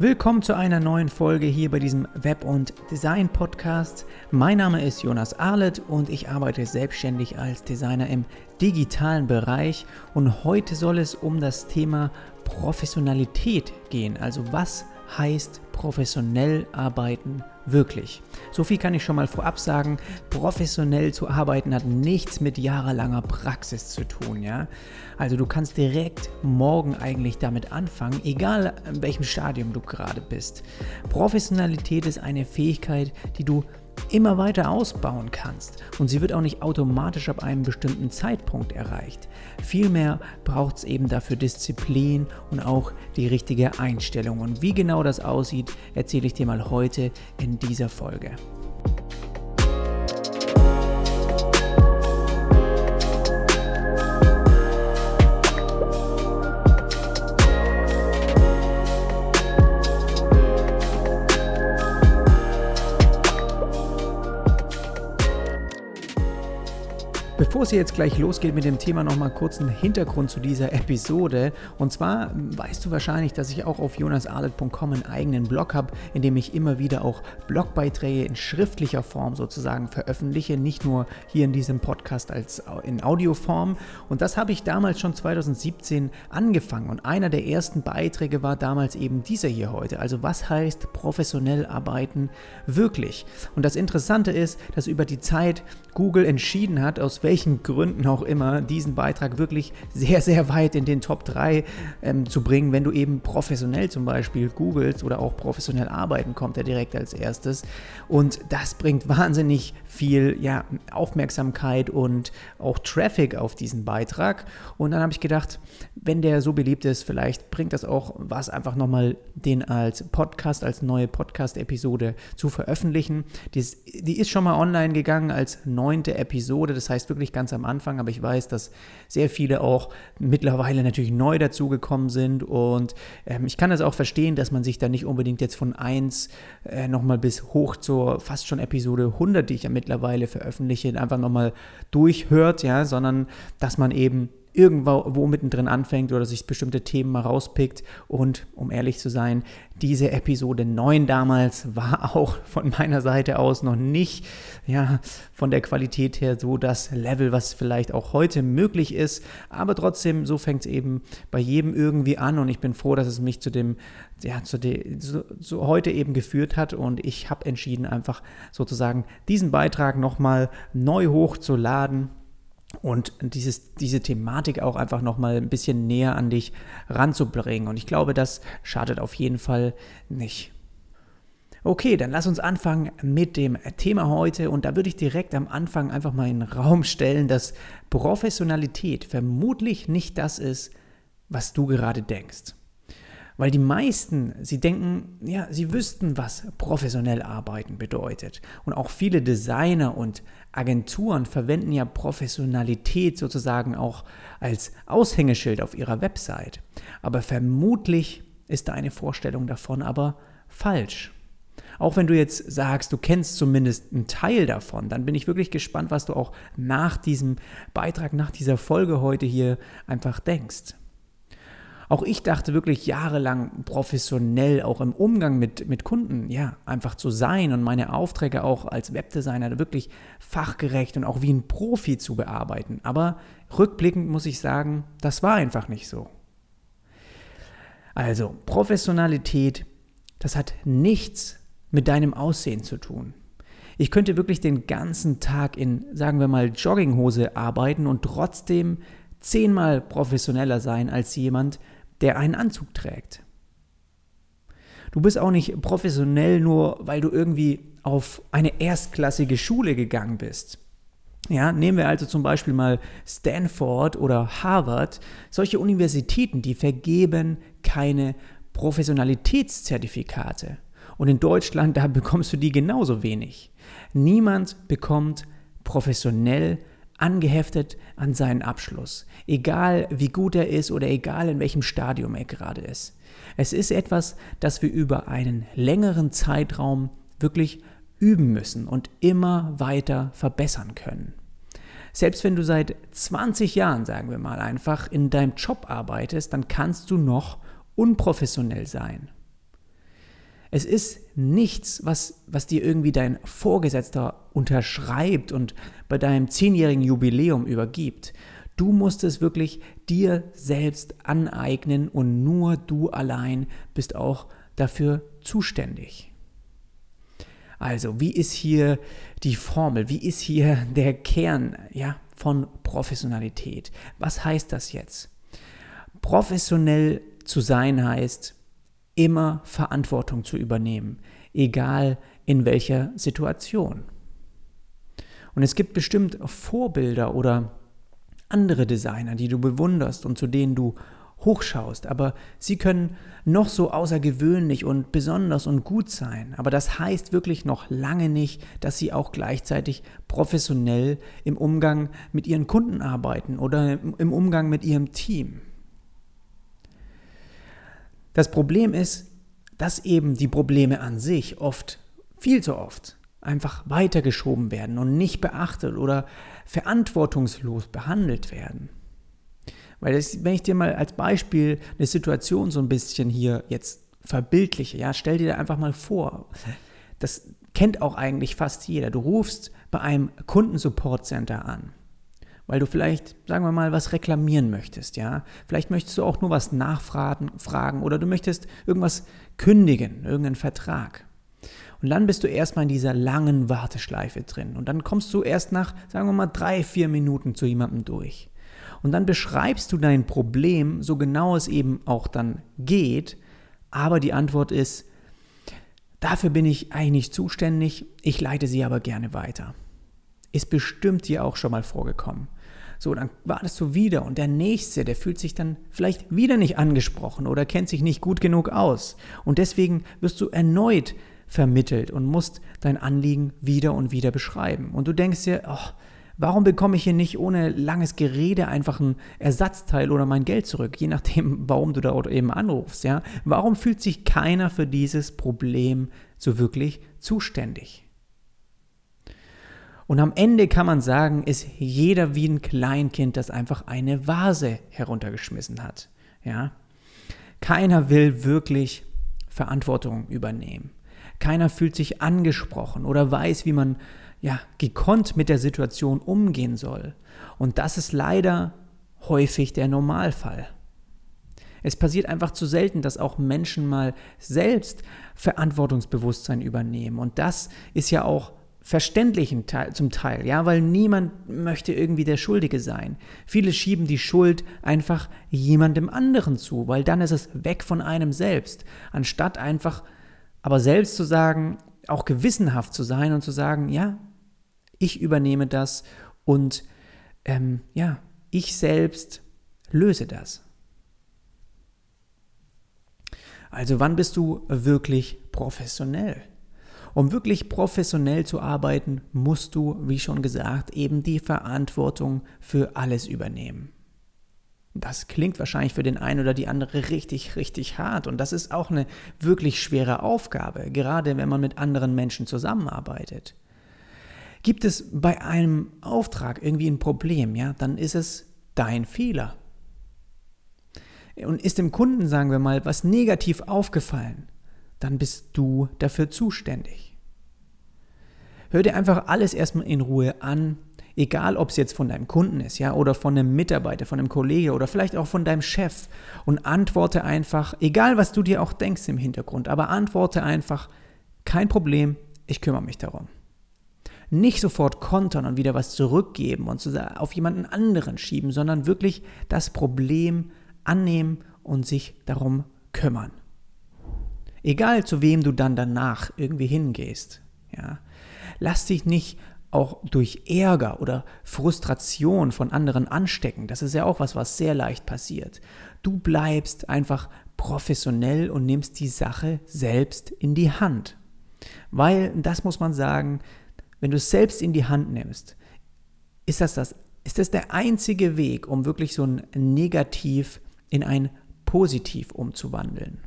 Willkommen zu einer neuen Folge hier bei diesem Web- und Design-Podcast. Mein Name ist Jonas Arlet und ich arbeite selbstständig als Designer im digitalen Bereich. Und heute soll es um das Thema Professionalität gehen. Also was heißt professionell arbeiten wirklich? So viel kann ich schon mal vorab sagen. Professionell zu arbeiten hat nichts mit jahrelanger Praxis zu tun, ja? Also du kannst direkt morgen eigentlich damit anfangen, egal in welchem Stadium du gerade bist. Professionalität ist eine Fähigkeit, die du immer weiter ausbauen kannst und sie wird auch nicht automatisch ab einem bestimmten Zeitpunkt erreicht. Vielmehr braucht es eben dafür Disziplin und auch die richtige Einstellung. Und wie genau das aussieht, erzähle ich dir mal heute in dieser Folge. Bevor es jetzt gleich losgeht mit dem Thema, nochmal kurz einen Hintergrund zu dieser Episode. Und zwar weißt du wahrscheinlich, dass ich auch auf jonasarlet.com einen eigenen Blog habe, in dem ich immer wieder auch Blogbeiträge in schriftlicher Form sozusagen veröffentliche, nicht nur hier in diesem Podcast als in Audioform. Und das habe ich damals schon 2017 angefangen. Und einer der ersten Beiträge war damals eben dieser hier heute. Also was heißt professionell arbeiten wirklich? Und das Interessante ist, dass über die Zeit Google entschieden hat, aus welchen Gründen auch immer, diesen Beitrag wirklich sehr, sehr weit in den Top 3 ähm, zu bringen. Wenn du eben professionell zum Beispiel googelst oder auch professionell arbeiten, kommt er direkt als erstes. Und das bringt wahnsinnig viel ja, Aufmerksamkeit und auch Traffic auf diesen Beitrag. Und dann habe ich gedacht, wenn der so beliebt ist, vielleicht bringt das auch was, einfach nochmal den als Podcast, als neue Podcast-Episode zu veröffentlichen. Die die ist schon mal online gegangen als neue neunte Episode, das heißt wirklich ganz am Anfang, aber ich weiß, dass sehr viele auch mittlerweile natürlich neu dazugekommen sind und ähm, ich kann das auch verstehen, dass man sich da nicht unbedingt jetzt von 1 äh, nochmal bis hoch zur fast schon Episode 100, die ich ja mittlerweile veröffentliche, einfach nochmal durchhört, ja, sondern dass man eben irgendwo wo mittendrin anfängt oder sich bestimmte Themen mal rauspickt. Und um ehrlich zu sein, diese Episode 9 damals war auch von meiner Seite aus noch nicht ja, von der Qualität her so das Level, was vielleicht auch heute möglich ist. Aber trotzdem, so fängt es eben bei jedem irgendwie an und ich bin froh, dass es mich zu dem, ja, zu, de, zu, zu heute eben geführt hat und ich habe entschieden, einfach sozusagen diesen Beitrag nochmal neu hochzuladen und dieses, diese Thematik auch einfach nochmal ein bisschen näher an dich ranzubringen. Und ich glaube, das schadet auf jeden Fall nicht. Okay, dann lass uns anfangen mit dem Thema heute und da würde ich direkt am Anfang einfach mal in den Raum stellen, dass Professionalität vermutlich nicht das ist, was du gerade denkst. Weil die meisten, sie denken, ja, sie wüssten, was professionell arbeiten bedeutet. Und auch viele Designer und Agenturen verwenden ja Professionalität sozusagen auch als Aushängeschild auf ihrer Website. Aber vermutlich ist da eine Vorstellung davon aber falsch. Auch wenn du jetzt sagst, du kennst zumindest einen Teil davon, dann bin ich wirklich gespannt, was du auch nach diesem Beitrag, nach dieser Folge heute hier einfach denkst. Auch ich dachte wirklich jahrelang professionell, auch im Umgang mit, mit Kunden, ja, einfach zu sein und meine Aufträge auch als Webdesigner wirklich fachgerecht und auch wie ein Profi zu bearbeiten. Aber rückblickend muss ich sagen, das war einfach nicht so. Also, Professionalität, das hat nichts mit deinem Aussehen zu tun. Ich könnte wirklich den ganzen Tag in, sagen wir mal, Jogginghose arbeiten und trotzdem zehnmal professioneller sein als jemand, der einen Anzug trägt. Du bist auch nicht professionell nur, weil du irgendwie auf eine erstklassige Schule gegangen bist. Ja, nehmen wir also zum Beispiel mal Stanford oder Harvard. Solche Universitäten, die vergeben keine Professionalitätszertifikate. Und in Deutschland, da bekommst du die genauso wenig. Niemand bekommt professionell angeheftet an seinen Abschluss, egal wie gut er ist oder egal in welchem Stadium er gerade ist. Es ist etwas, das wir über einen längeren Zeitraum wirklich üben müssen und immer weiter verbessern können. Selbst wenn du seit 20 Jahren, sagen wir mal einfach, in deinem Job arbeitest, dann kannst du noch unprofessionell sein. Es ist nichts, was, was dir irgendwie dein Vorgesetzter unterschreibt und bei deinem zehnjährigen Jubiläum übergibt. Du musst es wirklich dir selbst aneignen und nur du allein bist auch dafür zuständig. Also, wie ist hier die Formel? Wie ist hier der Kern ja, von Professionalität? Was heißt das jetzt? Professionell zu sein heißt, immer Verantwortung zu übernehmen, egal in welcher Situation. Und es gibt bestimmt Vorbilder oder andere Designer, die du bewunderst und zu denen du hochschaust, aber sie können noch so außergewöhnlich und besonders und gut sein. Aber das heißt wirklich noch lange nicht, dass sie auch gleichzeitig professionell im Umgang mit ihren Kunden arbeiten oder im Umgang mit ihrem Team. Das Problem ist, dass eben die Probleme an sich oft, viel zu oft, einfach weitergeschoben werden und nicht beachtet oder verantwortungslos behandelt werden. Weil das, wenn ich dir mal als Beispiel eine Situation so ein bisschen hier jetzt verbildliche, ja, stell dir da einfach mal vor, das kennt auch eigentlich fast jeder. Du rufst bei einem Kundensupport-Center an, weil du vielleicht, sagen wir mal, was reklamieren möchtest, ja. Vielleicht möchtest du auch nur was nachfragen fragen, oder du möchtest irgendwas kündigen, irgendeinen Vertrag. Und dann bist du erstmal in dieser langen Warteschleife drin. Und dann kommst du erst nach, sagen wir mal, drei, vier Minuten zu jemandem durch. Und dann beschreibst du dein Problem, so genau es eben auch dann geht. Aber die Antwort ist, dafür bin ich eigentlich nicht zuständig, ich leite sie aber gerne weiter. Ist bestimmt dir auch schon mal vorgekommen. So, dann wartest du wieder und der Nächste, der fühlt sich dann vielleicht wieder nicht angesprochen oder kennt sich nicht gut genug aus. Und deswegen wirst du erneut vermittelt und musst dein Anliegen wieder und wieder beschreiben. Und du denkst dir, oh, Warum bekomme ich hier nicht ohne langes Gerede einfach ein Ersatzteil oder mein Geld zurück, je nachdem, warum du da eben anrufst, ja? Warum fühlt sich keiner für dieses Problem so wirklich zuständig? Und am Ende kann man sagen, ist jeder wie ein Kleinkind, das einfach eine Vase heruntergeschmissen hat, ja? Keiner will wirklich Verantwortung übernehmen. Keiner fühlt sich angesprochen oder weiß, wie man ja, gekonnt mit der Situation umgehen soll. Und das ist leider häufig der Normalfall. Es passiert einfach zu selten, dass auch Menschen mal selbst Verantwortungsbewusstsein übernehmen. Und das ist ja auch verständlich zum Teil, ja, weil niemand möchte irgendwie der Schuldige sein. Viele schieben die Schuld einfach jemandem anderen zu, weil dann ist es weg von einem selbst, anstatt einfach aber selbst zu sagen, auch gewissenhaft zu sein und zu sagen, ja, ich übernehme das und ähm, ja, ich selbst löse das. Also wann bist du wirklich professionell? Um wirklich professionell zu arbeiten, musst du, wie schon gesagt, eben die Verantwortung für alles übernehmen. Das klingt wahrscheinlich für den einen oder die andere richtig, richtig hart und das ist auch eine wirklich schwere Aufgabe, gerade wenn man mit anderen Menschen zusammenarbeitet. Gibt es bei einem Auftrag irgendwie ein Problem, ja, dann ist es dein Fehler. Und ist dem Kunden, sagen wir mal, was negativ aufgefallen, dann bist du dafür zuständig. Hör dir einfach alles erstmal in Ruhe an, egal ob es jetzt von deinem Kunden ist, ja, oder von einem Mitarbeiter, von einem Kollege oder vielleicht auch von deinem Chef und antworte einfach, egal was du dir auch denkst im Hintergrund, aber antworte einfach, kein Problem, ich kümmere mich darum nicht sofort kontern und wieder was zurückgeben und auf jemanden anderen schieben, sondern wirklich das Problem annehmen und sich darum kümmern. Egal zu wem du dann danach irgendwie hingehst, ja. Lass dich nicht auch durch Ärger oder Frustration von anderen anstecken. Das ist ja auch was, was sehr leicht passiert. Du bleibst einfach professionell und nimmst die Sache selbst in die Hand. Weil, das muss man sagen, wenn du es selbst in die Hand nimmst, ist das, das, ist das der einzige Weg, um wirklich so ein Negativ in ein Positiv umzuwandeln.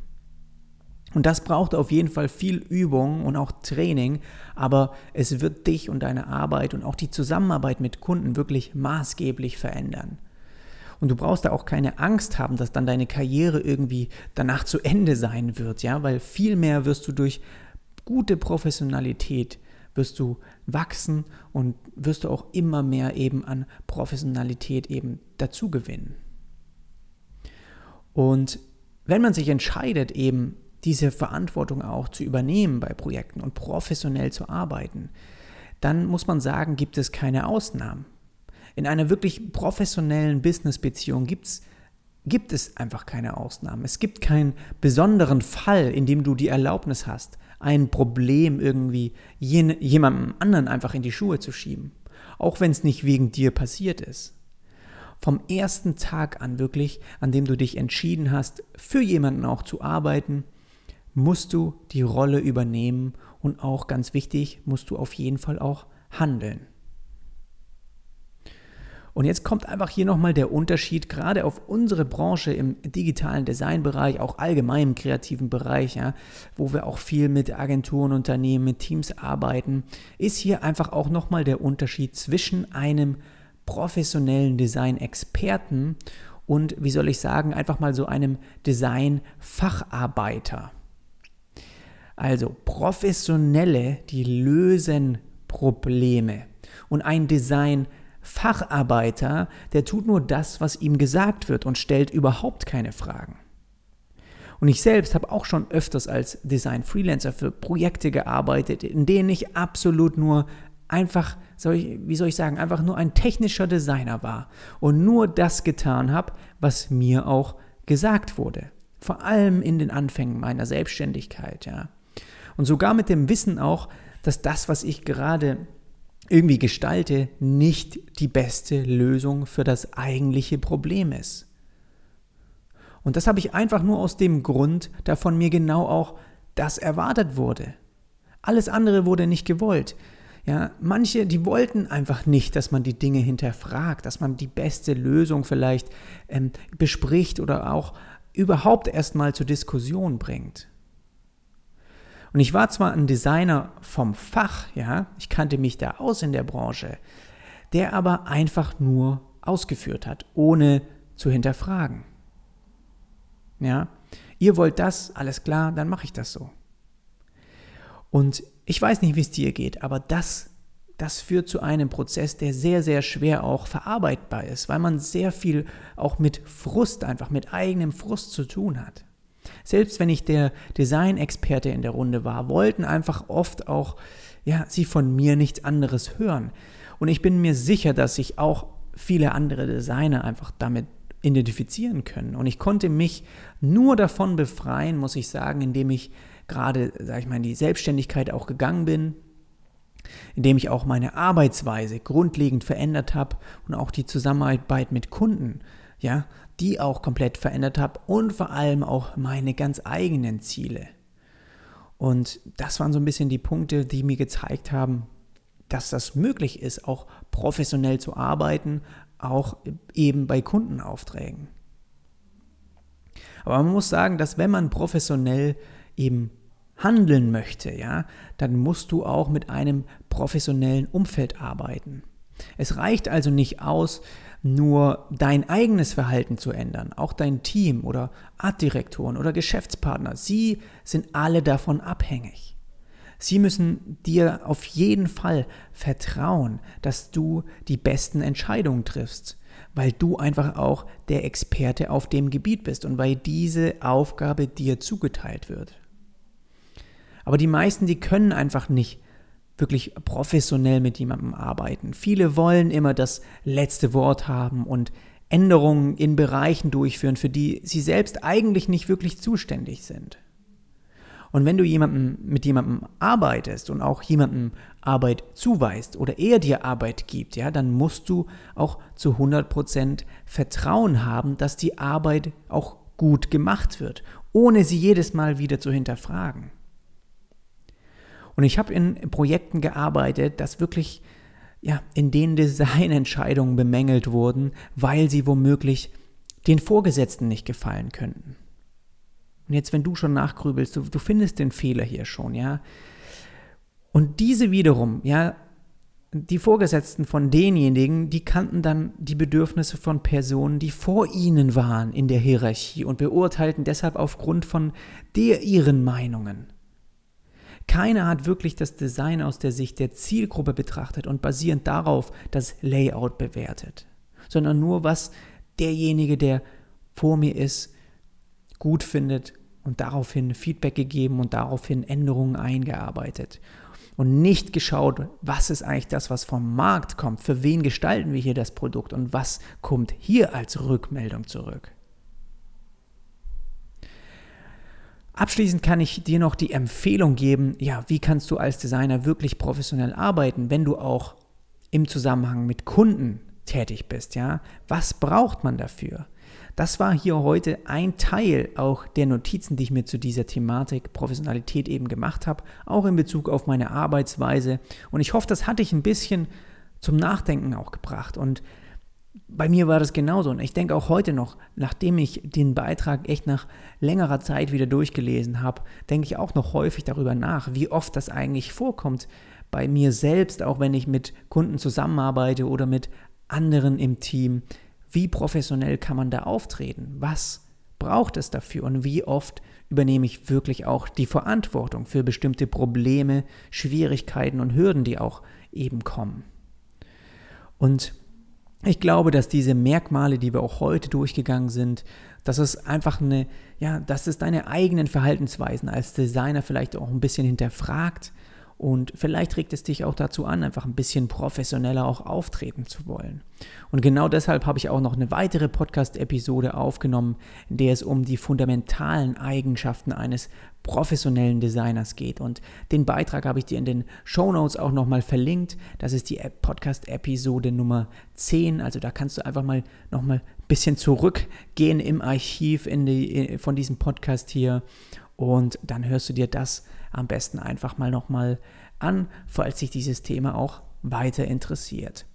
Und das braucht auf jeden Fall viel Übung und auch Training, aber es wird dich und deine Arbeit und auch die Zusammenarbeit mit Kunden wirklich maßgeblich verändern. Und du brauchst da auch keine Angst haben, dass dann deine Karriere irgendwie danach zu Ende sein wird, ja, weil vielmehr wirst du durch gute Professionalität wirst du wachsen und wirst du auch immer mehr eben an Professionalität eben dazu gewinnen. Und wenn man sich entscheidet, eben diese Verantwortung auch zu übernehmen bei Projekten und professionell zu arbeiten, dann muss man sagen, gibt es keine Ausnahmen. In einer wirklich professionellen Businessbeziehung gibt's, gibt es einfach keine Ausnahmen. Es gibt keinen besonderen Fall, in dem du die Erlaubnis hast, ein Problem irgendwie jemandem anderen einfach in die Schuhe zu schieben. Auch wenn es nicht wegen dir passiert ist. Vom ersten Tag an wirklich, an dem du dich entschieden hast, für jemanden auch zu arbeiten, musst du die Rolle übernehmen und auch ganz wichtig, musst du auf jeden Fall auch handeln. Und jetzt kommt einfach hier nochmal der Unterschied, gerade auf unsere Branche im digitalen Designbereich, auch allgemein im kreativen Bereich, ja, wo wir auch viel mit Agenturen, Unternehmen, mit Teams arbeiten, ist hier einfach auch nochmal der Unterschied zwischen einem professionellen Design-Experten und, wie soll ich sagen, einfach mal so einem Design-Facharbeiter. Also professionelle, die lösen Probleme und ein Design Facharbeiter, der tut nur das, was ihm gesagt wird und stellt überhaupt keine Fragen. Und ich selbst habe auch schon öfters als Design-Freelancer für Projekte gearbeitet, in denen ich absolut nur einfach, soll ich, wie soll ich sagen, einfach nur ein technischer Designer war und nur das getan habe, was mir auch gesagt wurde. Vor allem in den Anfängen meiner Selbstständigkeit, ja. Und sogar mit dem Wissen auch, dass das, was ich gerade irgendwie gestalte, nicht die beste Lösung für das eigentliche Problem ist. Und das habe ich einfach nur aus dem Grund, da von mir genau auch das erwartet wurde. Alles andere wurde nicht gewollt. Ja, manche, die wollten einfach nicht, dass man die Dinge hinterfragt, dass man die beste Lösung vielleicht ähm, bespricht oder auch überhaupt erstmal zur Diskussion bringt. Und ich war zwar ein Designer vom Fach, ja, ich kannte mich da aus in der Branche, der aber einfach nur ausgeführt hat, ohne zu hinterfragen. Ja, ihr wollt das, alles klar, dann mache ich das so. Und ich weiß nicht, wie es dir geht, aber das, das führt zu einem Prozess, der sehr, sehr schwer auch verarbeitbar ist, weil man sehr viel auch mit Frust, einfach mit eigenem Frust zu tun hat. Selbst wenn ich der Design-Experte in der Runde war, wollten einfach oft auch ja, sie von mir nichts anderes hören. Und ich bin mir sicher, dass sich auch viele andere Designer einfach damit identifizieren können. Und ich konnte mich nur davon befreien, muss ich sagen, indem ich gerade, sag ich mal, in die Selbstständigkeit auch gegangen bin, indem ich auch meine Arbeitsweise grundlegend verändert habe und auch die Zusammenarbeit mit Kunden ja, die auch komplett verändert habe und vor allem auch meine ganz eigenen Ziele. Und das waren so ein bisschen die Punkte, die mir gezeigt haben, dass das möglich ist, auch professionell zu arbeiten, auch eben bei Kundenaufträgen. Aber man muss sagen, dass wenn man professionell eben handeln möchte, ja, dann musst du auch mit einem professionellen Umfeld arbeiten. Es reicht also nicht aus, nur dein eigenes Verhalten zu ändern, auch dein Team oder Artdirektoren oder Geschäftspartner, sie sind alle davon abhängig. Sie müssen dir auf jeden Fall vertrauen, dass du die besten Entscheidungen triffst, weil du einfach auch der Experte auf dem Gebiet bist und weil diese Aufgabe dir zugeteilt wird. Aber die meisten, die können einfach nicht wirklich professionell mit jemandem arbeiten. Viele wollen immer das letzte Wort haben und Änderungen in Bereichen durchführen, für die sie selbst eigentlich nicht wirklich zuständig sind. Und wenn du jemandem, mit jemandem arbeitest und auch jemandem Arbeit zuweist oder er dir Arbeit gibt, ja, dann musst du auch zu 100% Vertrauen haben, dass die Arbeit auch gut gemacht wird, ohne sie jedes Mal wieder zu hinterfragen. Und ich habe in Projekten gearbeitet, dass wirklich ja, in denen Designentscheidungen bemängelt wurden, weil sie womöglich den Vorgesetzten nicht gefallen könnten. Und jetzt, wenn du schon nachgrübelst, du, du findest den Fehler hier schon, ja. Und diese wiederum, ja, die Vorgesetzten von denjenigen, die kannten dann die Bedürfnisse von Personen, die vor ihnen waren in der Hierarchie und beurteilten deshalb aufgrund von der ihren Meinungen. Keiner hat wirklich das Design aus der Sicht der Zielgruppe betrachtet und basierend darauf das Layout bewertet, sondern nur, was derjenige, der vor mir ist, gut findet und daraufhin Feedback gegeben und daraufhin Änderungen eingearbeitet. Und nicht geschaut, was ist eigentlich das, was vom Markt kommt, für wen gestalten wir hier das Produkt und was kommt hier als Rückmeldung zurück. Abschließend kann ich dir noch die Empfehlung geben, ja, wie kannst du als Designer wirklich professionell arbeiten, wenn du auch im Zusammenhang mit Kunden tätig bist, ja? Was braucht man dafür? Das war hier heute ein Teil auch der Notizen, die ich mir zu dieser Thematik Professionalität eben gemacht habe, auch in Bezug auf meine Arbeitsweise. Und ich hoffe, das hatte ich ein bisschen zum Nachdenken auch gebracht. Und bei mir war das genauso. Und ich denke auch heute noch, nachdem ich den Beitrag echt nach längerer Zeit wieder durchgelesen habe, denke ich auch noch häufig darüber nach, wie oft das eigentlich vorkommt bei mir selbst, auch wenn ich mit Kunden zusammenarbeite oder mit anderen im Team. Wie professionell kann man da auftreten? Was braucht es dafür? Und wie oft übernehme ich wirklich auch die Verantwortung für bestimmte Probleme, Schwierigkeiten und Hürden, die auch eben kommen? Und ich glaube, dass diese Merkmale, die wir auch heute durchgegangen sind, dass es einfach eine, ja, dass es deine eigenen Verhaltensweisen als Designer vielleicht auch ein bisschen hinterfragt und vielleicht regt es dich auch dazu an, einfach ein bisschen professioneller auch auftreten zu wollen. Und genau deshalb habe ich auch noch eine weitere Podcast-Episode aufgenommen, in der es um die fundamentalen Eigenschaften eines professionellen Designers geht. Und den Beitrag habe ich dir in den Show Notes auch nochmal verlinkt. Das ist die Podcast-Episode Nummer 10. Also da kannst du einfach mal nochmal ein bisschen zurückgehen im Archiv in die, von diesem Podcast hier. Und dann hörst du dir das am besten einfach mal nochmal an, falls sich dieses Thema auch weiter interessiert.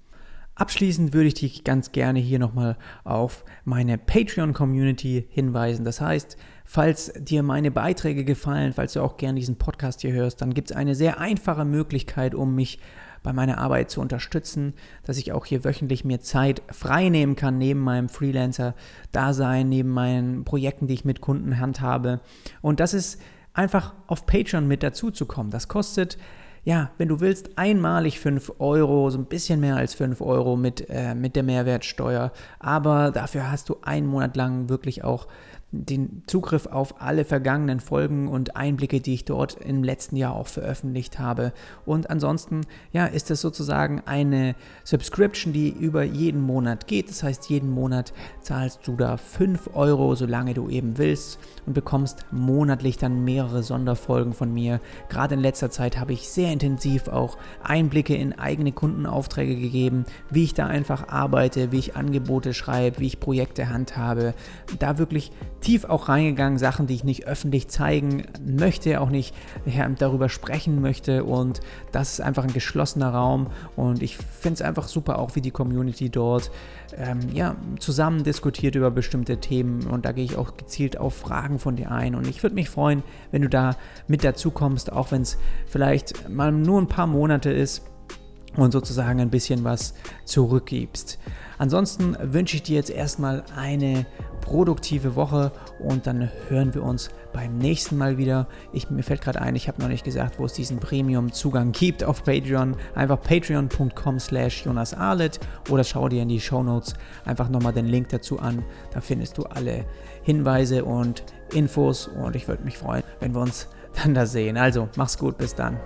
Abschließend würde ich dich ganz gerne hier nochmal auf meine Patreon-Community hinweisen. Das heißt, falls dir meine Beiträge gefallen, falls du auch gerne diesen Podcast hier hörst, dann gibt es eine sehr einfache Möglichkeit, um mich bei meiner Arbeit zu unterstützen, dass ich auch hier wöchentlich mir Zeit frei nehmen kann, neben meinem Freelancer-Dasein, neben meinen Projekten, die ich mit Kunden handhabe. Und das ist einfach auf Patreon mit dazu zu kommen. Das kostet, ja, wenn du willst, einmalig 5 Euro, so ein bisschen mehr als 5 Euro mit, äh, mit der Mehrwertsteuer. Aber dafür hast du einen Monat lang wirklich auch den Zugriff auf alle vergangenen Folgen und Einblicke, die ich dort im letzten Jahr auch veröffentlicht habe. Und ansonsten, ja, ist es sozusagen eine Subscription, die über jeden Monat geht. Das heißt, jeden Monat zahlst du da 5 Euro, solange du eben willst und bekommst monatlich dann mehrere Sonderfolgen von mir. Gerade in letzter Zeit habe ich sehr intensiv auch Einblicke in eigene Kundenaufträge gegeben, wie ich da einfach arbeite, wie ich Angebote schreibe, wie ich Projekte handhabe. Da wirklich tief auch reingegangen, Sachen, die ich nicht öffentlich zeigen möchte, auch nicht darüber sprechen möchte. Und das ist einfach ein geschlossener Raum. Und ich finde es einfach super, auch wie die Community dort ähm, ja, zusammen diskutiert über bestimmte Themen. Und da gehe ich auch gezielt auf Fragen von dir ein. Und ich würde mich freuen, wenn du da mit dazu kommst, auch wenn es vielleicht mal nur ein paar Monate ist und sozusagen ein bisschen was zurückgibst. Ansonsten wünsche ich dir jetzt erstmal eine produktive Woche und dann hören wir uns beim nächsten Mal wieder. Ich, mir fällt gerade ein, ich habe noch nicht gesagt, wo es diesen Premium-Zugang gibt auf Patreon. Einfach patreon.com slash Jonas oder schau dir in die Show Notes einfach nochmal den Link dazu an. Da findest du alle Hinweise und Infos und ich würde mich freuen, wenn wir uns dann da sehen. Also, mach's gut, bis dann.